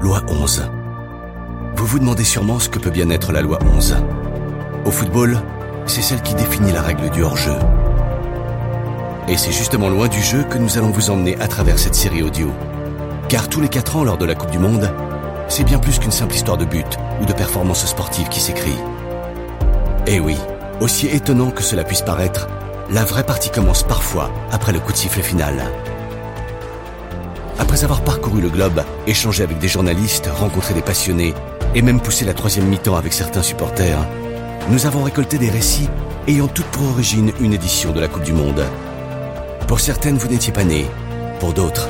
Loi 11. Vous vous demandez sûrement ce que peut bien être la loi 11. Au football, c'est celle qui définit la règle du hors-jeu. Et c'est justement loin du jeu que nous allons vous emmener à travers cette série audio. Car tous les 4 ans lors de la Coupe du Monde, c'est bien plus qu'une simple histoire de but ou de performance sportive qui s'écrit. Eh oui, aussi étonnant que cela puisse paraître, la vraie partie commence parfois après le coup de sifflet final. Après avoir parcouru le globe, échangé avec des journalistes, rencontré des passionnés et même poussé la troisième mi-temps avec certains supporters, nous avons récolté des récits ayant toutes pour origine une édition de la Coupe du Monde. Pour certaines, vous n'étiez pas nés. Pour d'autres,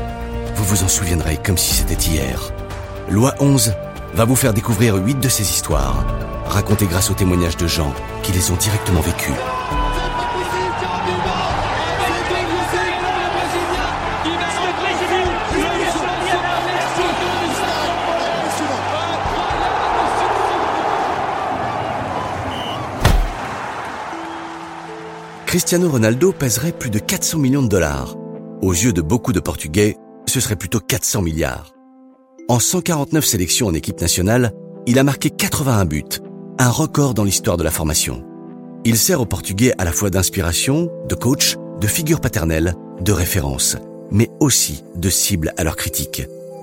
vous vous en souviendrez comme si c'était hier. Loi 11 va vous faire découvrir huit de ces histoires, racontées grâce aux témoignages de gens qui les ont directement vécues. Cristiano Ronaldo pèserait plus de 400 millions de dollars. Aux yeux de beaucoup de Portugais, ce serait plutôt 400 milliards. En 149 sélections en équipe nationale, il a marqué 81 buts, un record dans l'histoire de la formation. Il sert aux Portugais à la fois d'inspiration, de coach, de figure paternelle, de référence, mais aussi de cible à leurs critiques.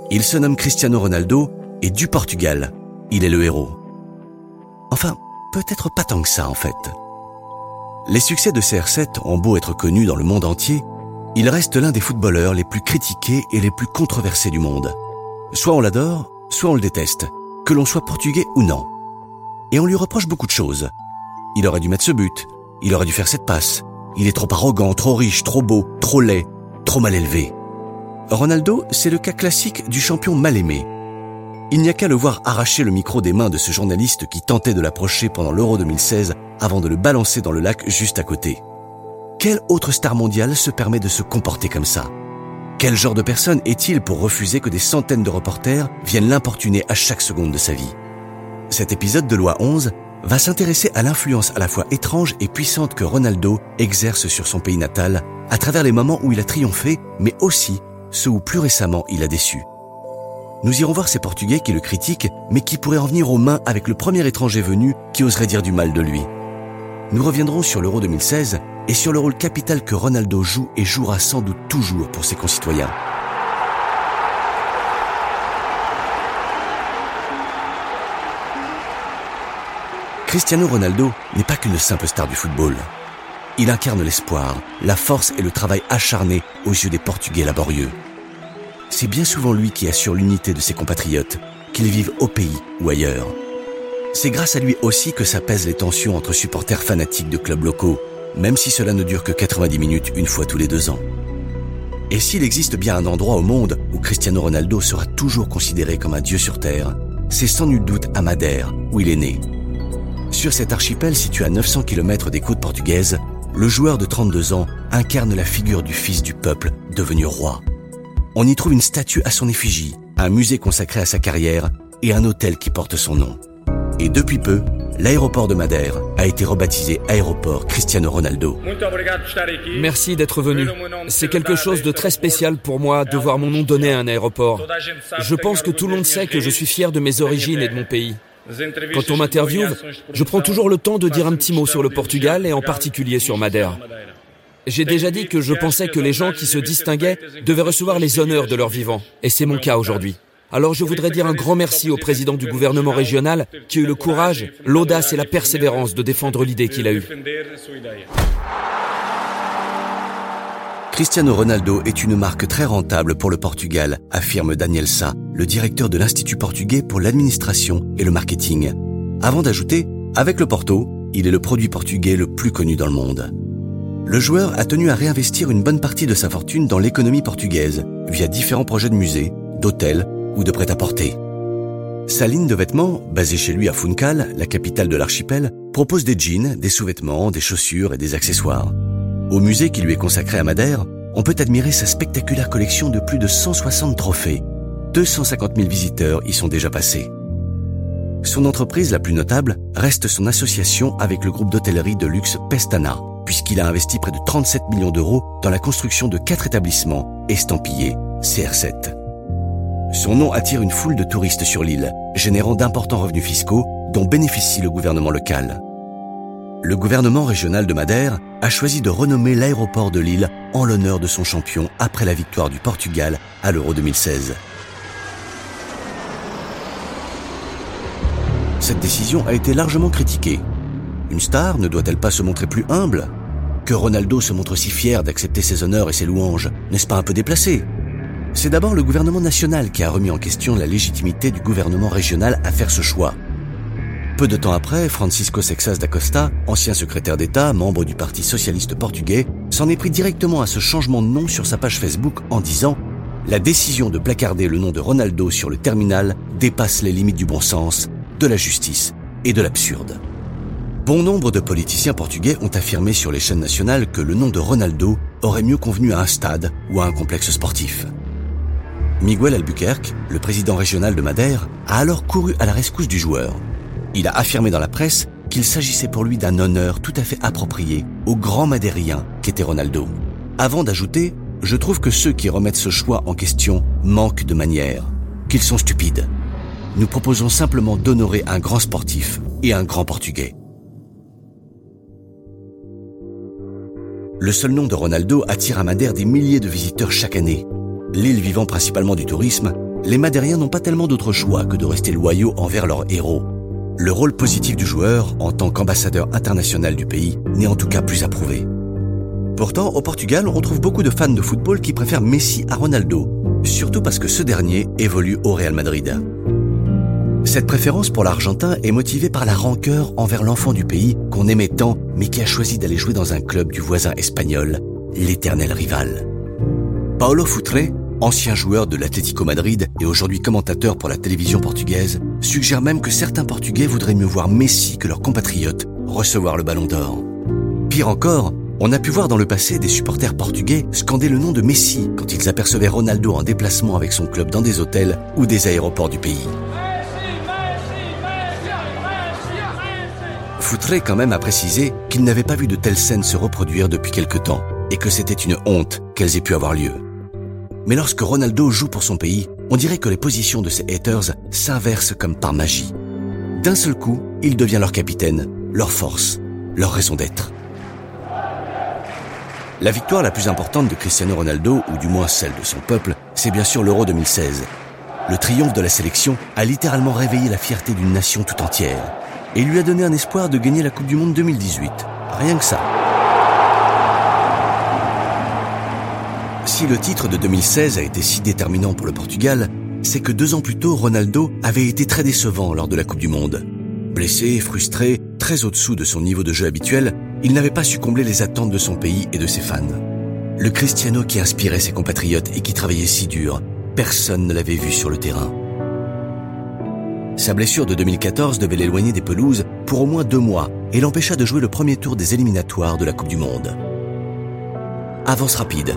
Il se nomme Cristiano Ronaldo et du Portugal, il est le héros. Enfin, peut-être pas tant que ça en fait. Les succès de CR7 ont beau être connus dans le monde entier, il reste l'un des footballeurs les plus critiqués et les plus controversés du monde. Soit on l'adore, soit on le déteste, que l'on soit portugais ou non. Et on lui reproche beaucoup de choses. Il aurait dû mettre ce but, il aurait dû faire cette passe, il est trop arrogant, trop riche, trop beau, trop laid, trop mal élevé. Ronaldo, c'est le cas classique du champion mal aimé. Il n'y a qu'à le voir arracher le micro des mains de ce journaliste qui tentait de l'approcher pendant l'Euro 2016 avant de le balancer dans le lac juste à côté. Quelle autre star mondiale se permet de se comporter comme ça? Quel genre de personne est-il pour refuser que des centaines de reporters viennent l'importuner à chaque seconde de sa vie? Cet épisode de Loi 11 va s'intéresser à l'influence à la fois étrange et puissante que Ronaldo exerce sur son pays natal à travers les moments où il a triomphé, mais aussi ceux où plus récemment il a déçu. Nous irons voir ces Portugais qui le critiquent, mais qui pourraient en venir aux mains avec le premier étranger venu qui oserait dire du mal de lui. Nous reviendrons sur l'Euro 2016 et sur le rôle capital que Ronaldo joue et jouera sans doute toujours pour ses concitoyens. Cristiano Ronaldo n'est pas qu'une simple star du football. Il incarne l'espoir, la force et le travail acharné aux yeux des Portugais laborieux. C'est bien souvent lui qui assure l'unité de ses compatriotes, qu'ils vivent au pays ou ailleurs. C'est grâce à lui aussi que s'apaisent les tensions entre supporters fanatiques de clubs locaux, même si cela ne dure que 90 minutes une fois tous les deux ans. Et s'il existe bien un endroit au monde où Cristiano Ronaldo sera toujours considéré comme un dieu sur Terre, c'est sans nul doute à Madère, où il est né. Sur cet archipel situé à 900 km des côtes portugaises, le joueur de 32 ans incarne la figure du fils du peuple devenu roi. On y trouve une statue à son effigie, un musée consacré à sa carrière et un hôtel qui porte son nom. Et depuis peu, l'aéroport de Madère a été rebaptisé aéroport Cristiano Ronaldo. Merci d'être venu. C'est quelque chose de très spécial pour moi de voir mon nom donné à un aéroport. Je pense que tout le monde sait que je suis fier de mes origines et de mon pays. Quand on m'interviewe, je prends toujours le temps de dire un petit mot sur le Portugal et en particulier sur Madère. J'ai déjà dit que je pensais que les gens qui se distinguaient devaient recevoir les honneurs de leur vivant, et c'est mon cas aujourd'hui. Alors je voudrais dire un grand merci au président du gouvernement régional qui a eu le courage, l'audace et la persévérance de défendre l'idée qu'il a eue. Cristiano Ronaldo est une marque très rentable pour le Portugal, affirme Daniel Sa, le directeur de l'Institut portugais pour l'administration et le marketing. Avant d'ajouter, avec le Porto, il est le produit portugais le plus connu dans le monde. Le joueur a tenu à réinvestir une bonne partie de sa fortune dans l'économie portugaise via différents projets de musées, d'hôtels ou de prêt-à-porter. Sa ligne de vêtements, basée chez lui à Funchal, la capitale de l'archipel, propose des jeans, des sous-vêtements, des chaussures et des accessoires. Au musée qui lui est consacré à Madère, on peut admirer sa spectaculaire collection de plus de 160 trophées. 250 000 visiteurs y sont déjà passés. Son entreprise la plus notable reste son association avec le groupe d'hôtellerie de luxe Pestana, puisqu'il a investi près de 37 millions d'euros dans la construction de quatre établissements estampillés CR7. Son nom attire une foule de touristes sur l'île, générant d'importants revenus fiscaux dont bénéficie le gouvernement local. Le gouvernement régional de Madère a choisi de renommer l'aéroport de l'île en l'honneur de son champion après la victoire du Portugal à l'Euro 2016. Cette décision a été largement critiquée. Une star ne doit-elle pas se montrer plus humble? Que Ronaldo se montre si fier d'accepter ses honneurs et ses louanges, n'est-ce pas un peu déplacé? C'est d'abord le gouvernement national qui a remis en question la légitimité du gouvernement régional à faire ce choix. Peu de temps après, Francisco Sexas da Costa, ancien secrétaire d'État, membre du Parti socialiste portugais, s'en est pris directement à ce changement de nom sur sa page Facebook en disant La décision de placarder le nom de Ronaldo sur le terminal dépasse les limites du bon sens, de la justice et de l'absurde. Bon nombre de politiciens portugais ont affirmé sur les chaînes nationales que le nom de Ronaldo aurait mieux convenu à un stade ou à un complexe sportif. Miguel Albuquerque, le président régional de Madère, a alors couru à la rescousse du joueur. Il a affirmé dans la presse qu'il s'agissait pour lui d'un honneur tout à fait approprié au grand madérien qu'était Ronaldo. Avant d'ajouter, je trouve que ceux qui remettent ce choix en question manquent de manière, qu'ils sont stupides. Nous proposons simplement d'honorer un grand sportif et un grand portugais. Le seul nom de Ronaldo attire à Madère des milliers de visiteurs chaque année, L'île vivant principalement du tourisme, les Madériens n'ont pas tellement d'autre choix que de rester loyaux envers leurs héros. Le rôle positif du joueur, en tant qu'ambassadeur international du pays, n'est en tout cas plus approuvé. Pourtant, au Portugal, on trouve beaucoup de fans de football qui préfèrent Messi à Ronaldo, surtout parce que ce dernier évolue au Real Madrid. Cette préférence pour l'Argentin est motivée par la rancœur envers l'enfant du pays qu'on aimait tant, mais qui a choisi d'aller jouer dans un club du voisin espagnol, l'éternel rival. Paolo Futre, ancien joueur de l'Atlético Madrid et aujourd'hui commentateur pour la télévision portugaise, suggère même que certains Portugais voudraient mieux voir Messi que leurs compatriotes recevoir le ballon d'or. Pire encore, on a pu voir dans le passé des supporters portugais scander le nom de Messi quand ils apercevaient Ronaldo en déplacement avec son club dans des hôtels ou des aéroports du pays. Foutré quand même a précisé qu'il n'avait pas vu de telles scènes se reproduire depuis quelque temps et que c'était une honte qu'elles aient pu avoir lieu. Mais lorsque Ronaldo joue pour son pays, on dirait que les positions de ses haters s'inversent comme par magie. D'un seul coup, il devient leur capitaine, leur force, leur raison d'être. La victoire la plus importante de Cristiano Ronaldo, ou du moins celle de son peuple, c'est bien sûr l'Euro 2016. Le triomphe de la sélection a littéralement réveillé la fierté d'une nation tout entière et lui a donné un espoir de gagner la Coupe du Monde 2018. Rien que ça. Si le titre de 2016 a été si déterminant pour le Portugal, c'est que deux ans plus tôt, Ronaldo avait été très décevant lors de la Coupe du Monde. Blessé, frustré, très au-dessous de son niveau de jeu habituel, il n'avait pas su combler les attentes de son pays et de ses fans. Le Cristiano qui inspirait ses compatriotes et qui travaillait si dur, personne ne l'avait vu sur le terrain. Sa blessure de 2014 devait l'éloigner des pelouses pour au moins deux mois et l'empêcha de jouer le premier tour des éliminatoires de la Coupe du Monde. Avance rapide,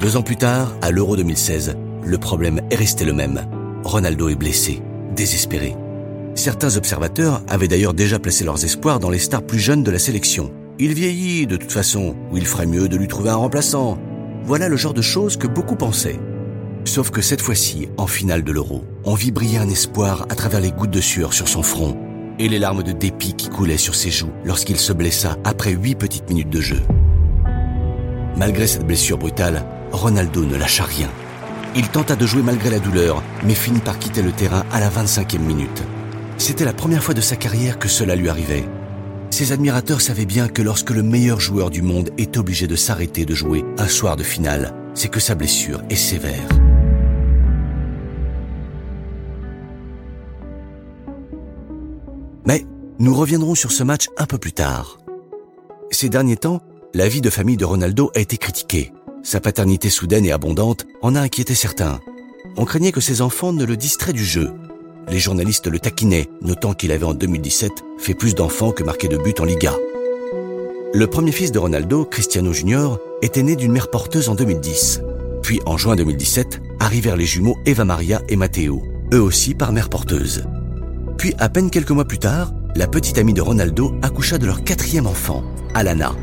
deux ans plus tard, à l'Euro 2016, le problème est resté le même. Ronaldo est blessé, désespéré. Certains observateurs avaient d'ailleurs déjà placé leurs espoirs dans les stars plus jeunes de la sélection. Il vieillit de toute façon, ou il ferait mieux de lui trouver un remplaçant. Voilà le genre de choses que beaucoup pensaient. Sauf que cette fois-ci, en finale de l'Euro, on vit briller un espoir à travers les gouttes de sueur sur son front et les larmes de dépit qui coulaient sur ses joues lorsqu'il se blessa après huit petites minutes de jeu. Malgré cette blessure brutale, Ronaldo ne lâcha rien. Il tenta de jouer malgré la douleur, mais finit par quitter le terrain à la 25e minute. C'était la première fois de sa carrière que cela lui arrivait. Ses admirateurs savaient bien que lorsque le meilleur joueur du monde est obligé de s'arrêter de jouer un soir de finale, c'est que sa blessure est sévère. Mais nous reviendrons sur ce match un peu plus tard. Ces derniers temps, la vie de famille de Ronaldo a été critiquée. Sa paternité soudaine et abondante en a inquiété certains. On craignait que ses enfants ne le distraient du jeu. Les journalistes le taquinaient, notant qu'il avait en 2017 fait plus d'enfants que marqué de buts en Liga. Le premier fils de Ronaldo, Cristiano Junior, était né d'une mère porteuse en 2010. Puis en juin 2017, arrivèrent les jumeaux Eva Maria et Matteo, eux aussi par mère porteuse. Puis à peine quelques mois plus tard, la petite amie de Ronaldo accoucha de leur quatrième enfant, Alana.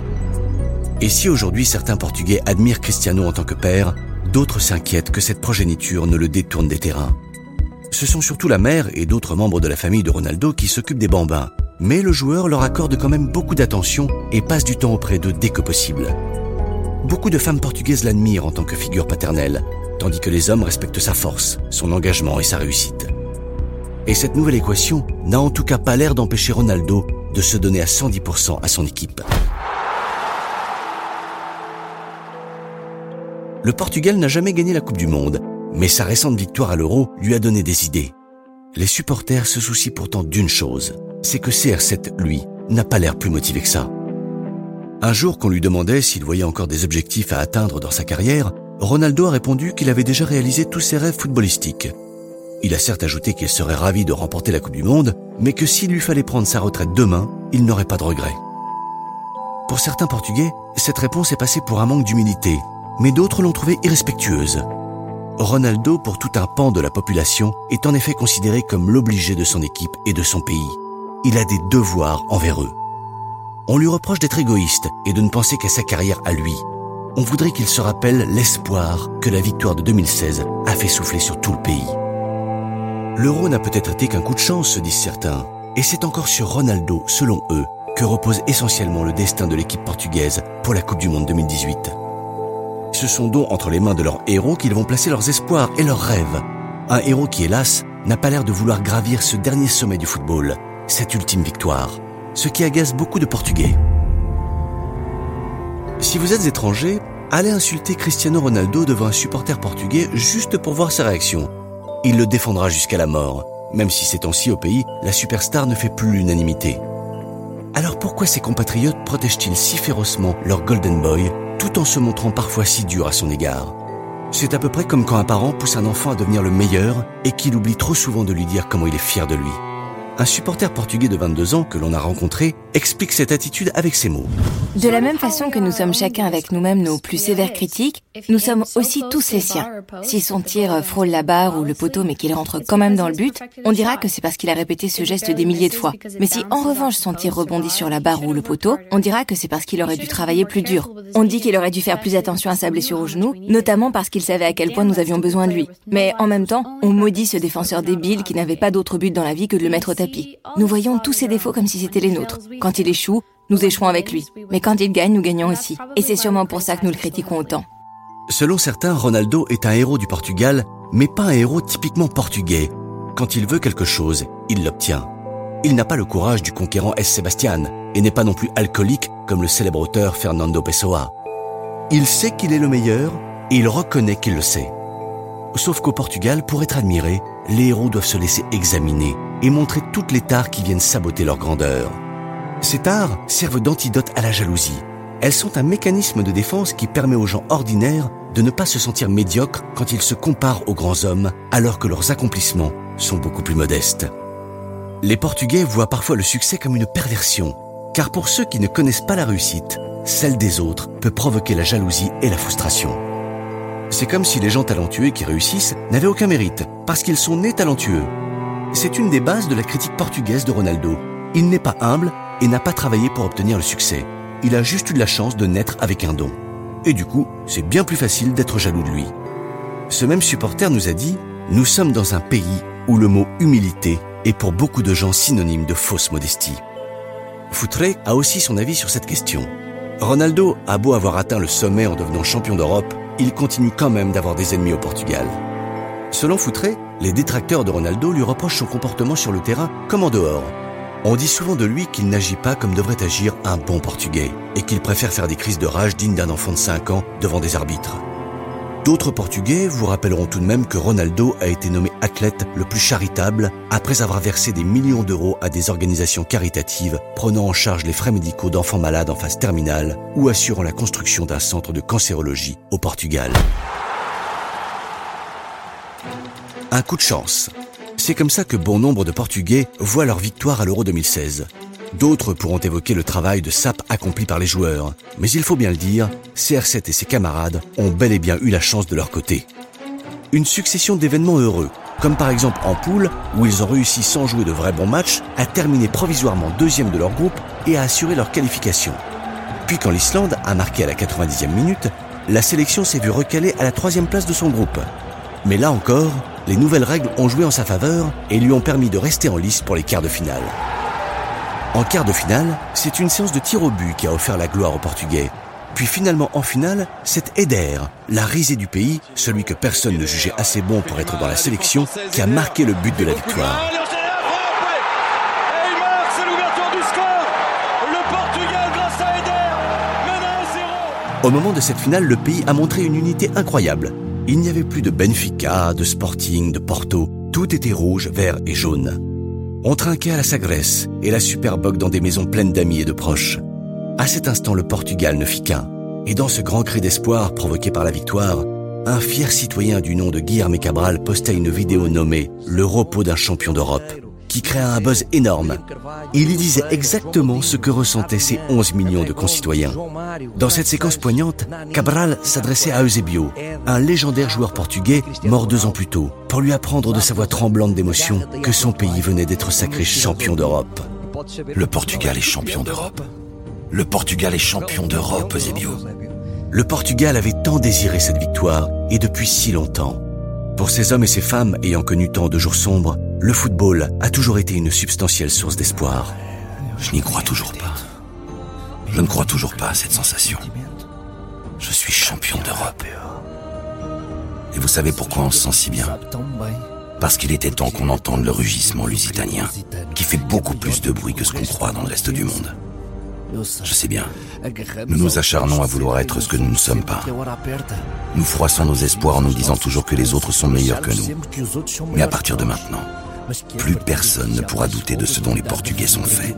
Et si aujourd'hui certains Portugais admirent Cristiano en tant que père, d'autres s'inquiètent que cette progéniture ne le détourne des terrains. Ce sont surtout la mère et d'autres membres de la famille de Ronaldo qui s'occupent des bambins, mais le joueur leur accorde quand même beaucoup d'attention et passe du temps auprès d'eux dès que possible. Beaucoup de femmes portugaises l'admirent en tant que figure paternelle, tandis que les hommes respectent sa force, son engagement et sa réussite. Et cette nouvelle équation n'a en tout cas pas l'air d'empêcher Ronaldo de se donner à 110% à son équipe. Le Portugal n'a jamais gagné la Coupe du Monde, mais sa récente victoire à l'Euro lui a donné des idées. Les supporters se soucient pourtant d'une chose, c'est que CR7, lui, n'a pas l'air plus motivé que ça. Un jour qu'on lui demandait s'il voyait encore des objectifs à atteindre dans sa carrière, Ronaldo a répondu qu'il avait déjà réalisé tous ses rêves footballistiques. Il a certes ajouté qu'il serait ravi de remporter la Coupe du Monde, mais que s'il lui fallait prendre sa retraite demain, il n'aurait pas de regrets. Pour certains Portugais, cette réponse est passée pour un manque d'humilité, mais d'autres l'ont trouvée irrespectueuse. Ronaldo, pour tout un pan de la population, est en effet considéré comme l'obligé de son équipe et de son pays. Il a des devoirs envers eux. On lui reproche d'être égoïste et de ne penser qu'à sa carrière à lui. On voudrait qu'il se rappelle l'espoir que la victoire de 2016 a fait souffler sur tout le pays. L'euro n'a peut-être été qu'un coup de chance, se disent certains, et c'est encore sur Ronaldo, selon eux, que repose essentiellement le destin de l'équipe portugaise pour la Coupe du Monde 2018. Ce sont donc entre les mains de leurs héros qu'ils vont placer leurs espoirs et leurs rêves. Un héros qui, hélas, n'a pas l'air de vouloir gravir ce dernier sommet du football, cette ultime victoire ce qui agace beaucoup de Portugais. Si vous êtes étranger, allez insulter Cristiano Ronaldo devant un supporter portugais juste pour voir sa réaction. Il le défendra jusqu'à la mort, même si ces temps-ci au pays, la superstar ne fait plus l'unanimité. Alors pourquoi ses compatriotes protègent-ils si férocement leur Golden Boy tout en se montrant parfois si dur à son égard? C'est à peu près comme quand un parent pousse un enfant à devenir le meilleur et qu'il oublie trop souvent de lui dire comment il est fier de lui. Un supporter portugais de 22 ans que l'on a rencontré explique cette attitude avec ces mots. De la même façon que nous sommes chacun avec nous-mêmes nos plus sévères critiques, nous sommes aussi tous les siens. Si son tir frôle la barre ou le poteau mais qu'il rentre quand même dans le but, on dira que c'est parce qu'il a répété ce geste des milliers de fois. Mais si en revanche son tir rebondit sur la barre ou le poteau, on dira que c'est parce qu'il aurait dû travailler plus dur. On dit qu'il aurait dû faire plus attention à sa blessure au genou, notamment parce qu'il savait à quel point nous avions besoin de lui. Mais en même temps, on maudit ce défenseur débile qui n'avait pas d'autre but dans la vie que de le mettre au. Nous voyons tous ses défauts comme si c'était les nôtres. Quand il échoue, nous échouons avec lui. Mais quand il gagne, nous gagnons aussi. Et c'est sûrement pour ça que nous le critiquons autant. Selon certains, Ronaldo est un héros du Portugal, mais pas un héros typiquement portugais. Quand il veut quelque chose, il l'obtient. Il n'a pas le courage du conquérant S. Sebastian et n'est pas non plus alcoolique comme le célèbre auteur Fernando Pessoa. Il sait qu'il est le meilleur et il reconnaît qu'il le sait. Sauf qu'au Portugal, pour être admiré, les héros doivent se laisser examiner et montrer toutes les tares qui viennent saboter leur grandeur. Ces tares servent d'antidote à la jalousie. Elles sont un mécanisme de défense qui permet aux gens ordinaires de ne pas se sentir médiocres quand ils se comparent aux grands hommes alors que leurs accomplissements sont beaucoup plus modestes. Les Portugais voient parfois le succès comme une perversion, car pour ceux qui ne connaissent pas la réussite, celle des autres peut provoquer la jalousie et la frustration. C'est comme si les gens talentueux qui réussissent n'avaient aucun mérite, parce qu'ils sont nés talentueux. C'est une des bases de la critique portugaise de Ronaldo. Il n'est pas humble et n'a pas travaillé pour obtenir le succès. Il a juste eu de la chance de naître avec un don. Et du coup, c'est bien plus facile d'être jaloux de lui. Ce même supporter nous a dit Nous sommes dans un pays où le mot humilité est pour beaucoup de gens synonyme de fausse modestie. Foutré a aussi son avis sur cette question. Ronaldo a beau avoir atteint le sommet en devenant champion d'Europe, il continue quand même d'avoir des ennemis au Portugal. Selon Foutré, les détracteurs de Ronaldo lui reprochent son comportement sur le terrain comme en dehors. On dit souvent de lui qu'il n'agit pas comme devrait agir un bon Portugais et qu'il préfère faire des crises de rage dignes d'un enfant de 5 ans devant des arbitres. D'autres Portugais vous rappelleront tout de même que Ronaldo a été nommé athlète le plus charitable après avoir versé des millions d'euros à des organisations caritatives prenant en charge les frais médicaux d'enfants malades en phase terminale ou assurant la construction d'un centre de cancérologie au Portugal. Un coup de chance. C'est comme ça que bon nombre de Portugais voient leur victoire à l'Euro 2016. D'autres pourront évoquer le travail de sape accompli par les joueurs. Mais il faut bien le dire, CR7 et ses camarades ont bel et bien eu la chance de leur côté. Une succession d'événements heureux, comme par exemple en poule, où ils ont réussi sans jouer de vrais bons matchs à terminer provisoirement deuxième de leur groupe et à assurer leur qualification. Puis quand l'Islande a marqué à la 90e minute, la sélection s'est vue recalée à la troisième place de son groupe. Mais là encore, les nouvelles règles ont joué en sa faveur et lui ont permis de rester en lice pour les quarts de finale. En quart de finale, c'est une séance de tir au but qui a offert la gloire aux Portugais. Puis finalement en finale, c'est Eder, la risée du pays, celui que personne ne jugeait assez bon pour être dans la sélection, qui a marqué le but de la victoire. Au moment de cette finale, le pays a montré une unité incroyable. Il n'y avait plus de Benfica, de Sporting, de Porto. Tout était rouge, vert et jaune. On trinquait à la Sagresse et la Superboc dans des maisons pleines d'amis et de proches. À cet instant, le Portugal ne fit qu'un. Et dans ce grand cri d'espoir provoqué par la victoire, un fier citoyen du nom de Guillermo Cabral postait une vidéo nommée Le repos d'un champion d'Europe qui créa un buzz énorme. Il y disait exactement ce que ressentaient ces 11 millions de concitoyens. Dans cette séquence poignante, Cabral s'adressait à Eusebio, un légendaire joueur portugais mort deux ans plus tôt, pour lui apprendre de sa voix tremblante d'émotion que son pays venait d'être sacré champion d'Europe. Le Portugal est champion d'Europe. Le Portugal est champion d'Europe, Eusebio. Le Portugal avait tant désiré cette victoire, et depuis si longtemps. Pour ces hommes et ces femmes ayant connu tant de jours sombres, le football a toujours été une substantielle source d'espoir. Je n'y crois toujours pas. Je ne crois toujours pas à cette sensation. Je suis champion d'Europe. Et vous savez pourquoi on se sent si bien? Parce qu'il était temps qu'on entende le rugissement lusitanien, qui fait beaucoup plus de bruit que ce qu'on croit dans le reste du monde. Je sais bien. Nous nous acharnons à vouloir être ce que nous ne sommes pas. Nous froissons nos espoirs en nous disant toujours que les autres sont meilleurs que nous. Mais à partir de maintenant, plus personne ne pourra douter de ce dont les Portugais sont faits.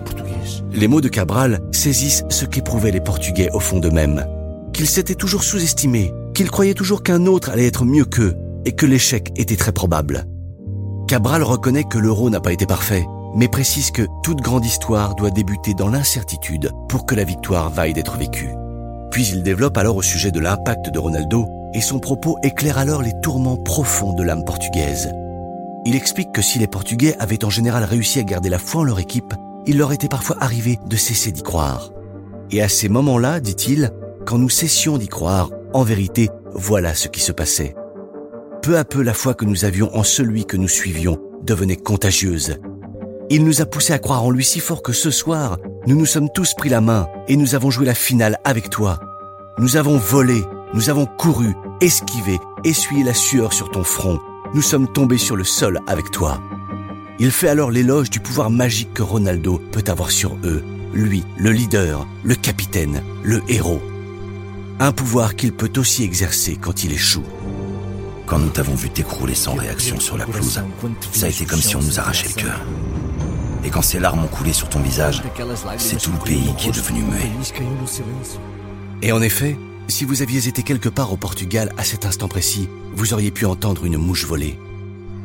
Les mots de Cabral saisissent ce qu'éprouvaient les Portugais au fond d'eux-mêmes. Qu'ils s'étaient toujours sous-estimés, qu'ils croyaient toujours qu'un autre allait être mieux qu'eux, et que l'échec était très probable. Cabral reconnaît que l'euro n'a pas été parfait, mais précise que toute grande histoire doit débuter dans l'incertitude pour que la victoire vaille d'être vécue. Puis il développe alors au sujet de l'impact de Ronaldo, et son propos éclaire alors les tourments profonds de l'âme portugaise. Il explique que si les Portugais avaient en général réussi à garder la foi en leur équipe, il leur était parfois arrivé de cesser d'y croire. Et à ces moments-là, dit-il, quand nous cessions d'y croire, en vérité, voilà ce qui se passait. Peu à peu, la foi que nous avions en celui que nous suivions devenait contagieuse. Il nous a poussé à croire en lui si fort que ce soir, nous nous sommes tous pris la main et nous avons joué la finale avec toi. Nous avons volé, nous avons couru, esquivé, essuyé la sueur sur ton front, nous sommes tombés sur le sol avec toi. Il fait alors l'éloge du pouvoir magique que Ronaldo peut avoir sur eux, lui, le leader, le capitaine, le héros. Un pouvoir qu'il peut aussi exercer quand il échoue. Quand nous t'avons vu t'écrouler sans réaction sur la pelouse, ça a été comme si on nous arrachait le cœur. Et quand ces larmes ont coulé sur ton visage, c'est tout le pays qui est devenu muet. Et en effet, si vous aviez été quelque part au Portugal à cet instant précis, vous auriez pu entendre une mouche voler.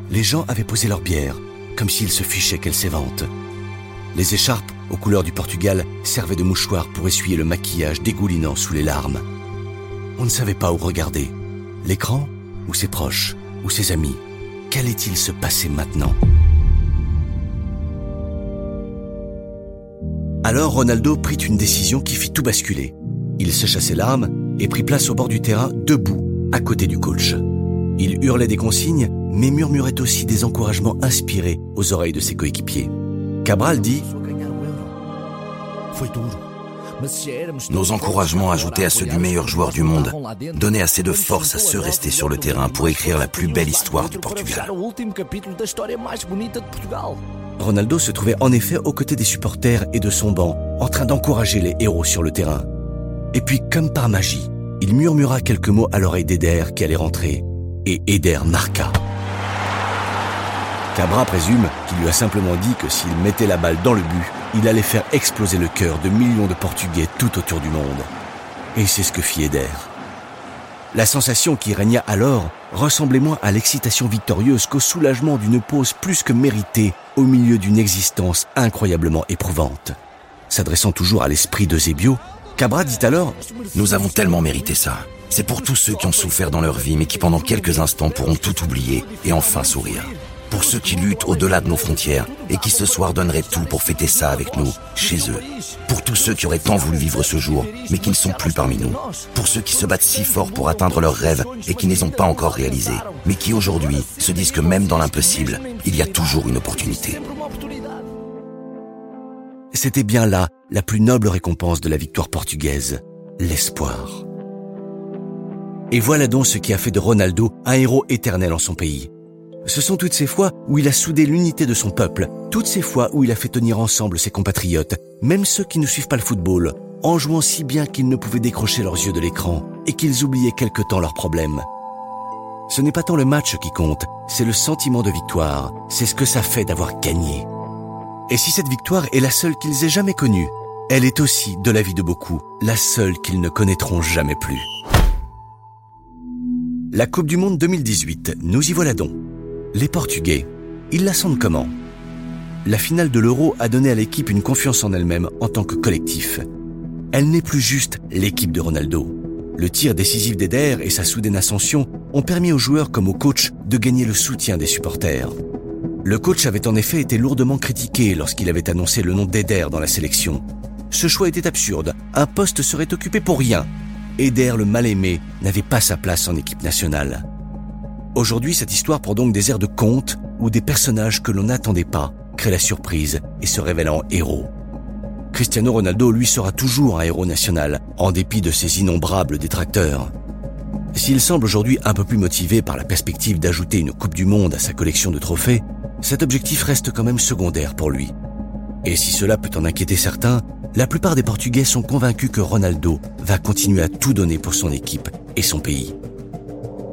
Les gens avaient posé leur bière, comme s'ils se fichaient qu'elle s'évente. Les écharpes, aux couleurs du Portugal, servaient de mouchoirs pour essuyer le maquillage dégoulinant sous les larmes. On ne savait pas où regarder. L'écran ou ses proches ou ses amis Qu'allait-il se passer maintenant? Alors Ronaldo prit une décision qui fit tout basculer. Il sécha ses larmes et prit place au bord du terrain, debout, à côté du coach. Il hurlait des consignes, mais murmurait aussi des encouragements inspirés aux oreilles de ses coéquipiers. Cabral dit Nos encouragements ajoutés à ceux du meilleur joueur du monde donnaient assez de force à ceux restés sur le terrain pour écrire la plus belle histoire du Portugal. Ronaldo se trouvait en effet aux côtés des supporters et de son banc, en train d'encourager les héros sur le terrain. Et puis, comme par magie, il murmura quelques mots à l'oreille d'Eder qui allait rentrer. Et Eder marqua. Cabra présume qu'il lui a simplement dit que s'il mettait la balle dans le but, il allait faire exploser le cœur de millions de Portugais tout autour du monde. Et c'est ce que fit Eder. La sensation qui régna alors ressemblait moins à l'excitation victorieuse qu'au soulagement d'une pause plus que méritée au milieu d'une existence incroyablement éprouvante. S'adressant toujours à l'esprit de Zébio, Cabra dit alors Nous avons tellement mérité ça. C'est pour tous ceux qui ont souffert dans leur vie, mais qui pendant quelques instants pourront tout oublier et enfin sourire. Pour ceux qui luttent au-delà de nos frontières et qui ce soir donneraient tout pour fêter ça avec nous, chez eux. Pour tous ceux qui auraient tant voulu vivre ce jour, mais qui ne sont plus parmi nous. Pour ceux qui se battent si fort pour atteindre leurs rêves et qui ne les ont pas encore réalisés, mais qui aujourd'hui se disent que même dans l'impossible, il y a toujours une opportunité. C'était bien là la plus noble récompense de la victoire portugaise, l'espoir. Et voilà donc ce qui a fait de Ronaldo un héros éternel en son pays. Ce sont toutes ces fois où il a soudé l'unité de son peuple, toutes ces fois où il a fait tenir ensemble ses compatriotes, même ceux qui ne suivent pas le football, en jouant si bien qu'ils ne pouvaient décrocher leurs yeux de l'écran et qu'ils oubliaient quelque temps leurs problèmes. Ce n'est pas tant le match qui compte, c'est le sentiment de victoire, c'est ce que ça fait d'avoir gagné. Et si cette victoire est la seule qu'ils aient jamais connue, elle est aussi, de la vie de beaucoup, la seule qu'ils ne connaîtront jamais plus. La Coupe du Monde 2018, nous y voilà donc. Les Portugais, ils la sentent comment? La finale de l'Euro a donné à l'équipe une confiance en elle-même en tant que collectif. Elle n'est plus juste l'équipe de Ronaldo. Le tir décisif d'Eder et sa soudaine ascension ont permis aux joueurs comme aux coachs de gagner le soutien des supporters. Le coach avait en effet été lourdement critiqué lorsqu'il avait annoncé le nom d'Eder dans la sélection. Ce choix était absurde, un poste serait occupé pour rien, Eder le mal-aimé n'avait pas sa place en équipe nationale. Aujourd'hui, cette histoire prend donc des airs de conte où des personnages que l'on n'attendait pas créent la surprise et se révèlent en héros. Cristiano Ronaldo, lui, sera toujours un héros national, en dépit de ses innombrables détracteurs. S'il semble aujourd'hui un peu plus motivé par la perspective d'ajouter une Coupe du Monde à sa collection de trophées, cet objectif reste quand même secondaire pour lui. Et si cela peut en inquiéter certains, la plupart des Portugais sont convaincus que Ronaldo va continuer à tout donner pour son équipe et son pays.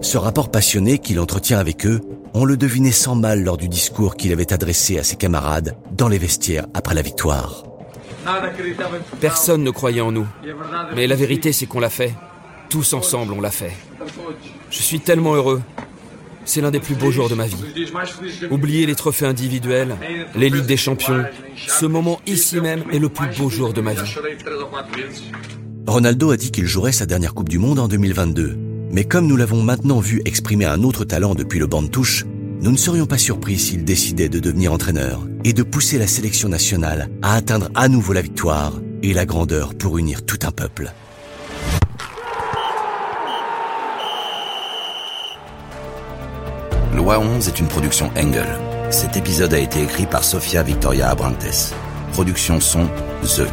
Ce rapport passionné qu'il entretient avec eux, on le devinait sans mal lors du discours qu'il avait adressé à ses camarades dans les vestiaires après la victoire. Personne ne croyait en nous. Mais la vérité, c'est qu'on l'a fait. Tous ensemble, on l'a fait. Je suis tellement heureux. C'est l'un des plus beaux jours de ma vie. Oubliez les trophées individuels, les Ligues des Champions. Ce moment ici même est le plus beau jour de ma vie. Ronaldo a dit qu'il jouerait sa dernière Coupe du Monde en 2022. Mais comme nous l'avons maintenant vu exprimer un autre talent depuis le banc de touche, nous ne serions pas surpris s'il décidait de devenir entraîneur et de pousser la sélection nationale à atteindre à nouveau la victoire et la grandeur pour unir tout un peuple. Loi 11 est une production Engel. Cet épisode a été écrit par Sofia Victoria Abrantes. Production son The.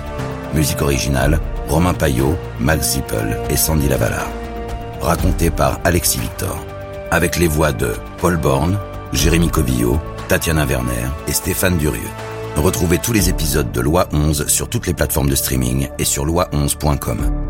Musique originale Romain Payot, Max Zippel et Sandy Lavala. Raconté par Alexis Victor. Avec les voix de Paul Borne, Jérémy Cobillo, Tatiana Werner et Stéphane Durieux. Retrouvez tous les épisodes de Loi 11 sur toutes les plateformes de streaming et sur loi11.com.